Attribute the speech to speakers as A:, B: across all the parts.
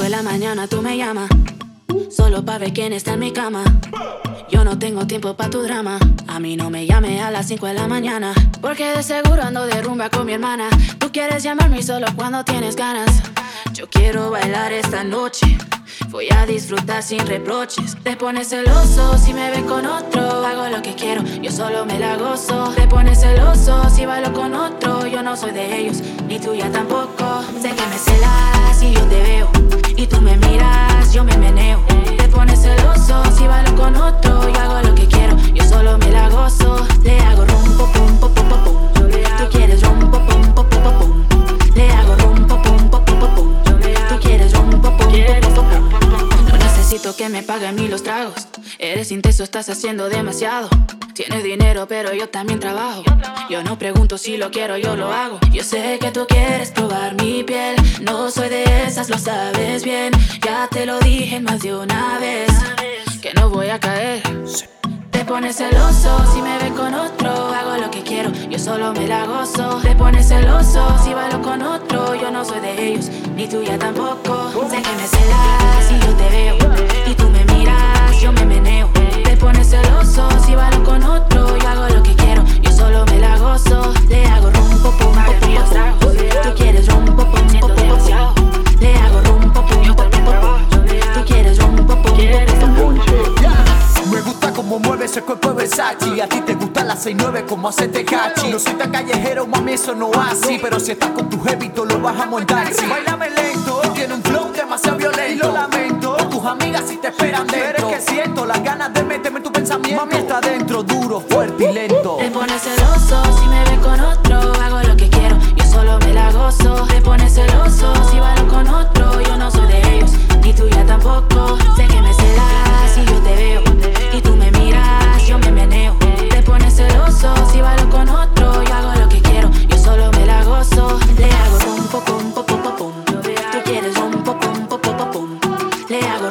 A: 5 de la mañana tú me llamas. Solo pa' ver quién está en mi cama. Yo no tengo tiempo pa' tu drama. A mí no me llame a las 5 de la mañana. Porque de seguro ando de rumba con mi hermana. Tú quieres llamarme solo cuando tienes ganas. Yo quiero bailar esta noche. Voy a disfrutar sin reproches. Te pones celoso si me ves con otro. Hago lo que quiero, yo solo me la gozo. Te pones celoso si bailo con otro. Yo no soy de ellos, ni tuya tampoco. Sé que me celas yo me meneo. Que me paguen mí los tragos. Eres intenso, estás haciendo demasiado. Tienes dinero, pero yo también trabajo. Yo no pregunto si lo quiero, yo lo hago. Yo sé que tú quieres probar mi piel. No soy de esas, lo sabes bien. Ya te lo dije más de una vez. Que no voy a caer. Te pones celoso si me ves con otro. Hago lo que quiero, yo solo me la gozo. Te pones celoso si bailo con otro. Yo no soy de ellos, ni tuya tampoco.
B: Ese cuerpo de Versace A ti te gustan las 6-9 como hace Tecachi No soy tan callejero, mami, eso no así. Pero si estás con tu jevito lo bajamos en taxi Bailame lento, tiene un flow demasiado violento. Y lo lamento, tus amigas si te esperan dentro Pero es que siento las ganas de meterme en tu pensamiento. Mami está dentro, duro, fuerte y lento.
A: Te pones celoso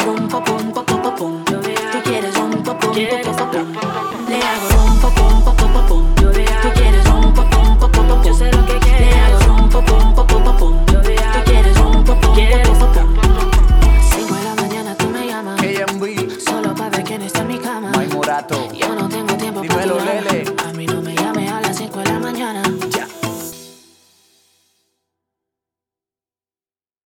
A: rum pa. Tú quieres. Le hago. Tú quieres Le hago. Tú quieres. Cinco de la mañana tú me llamas. Solo para ver quién está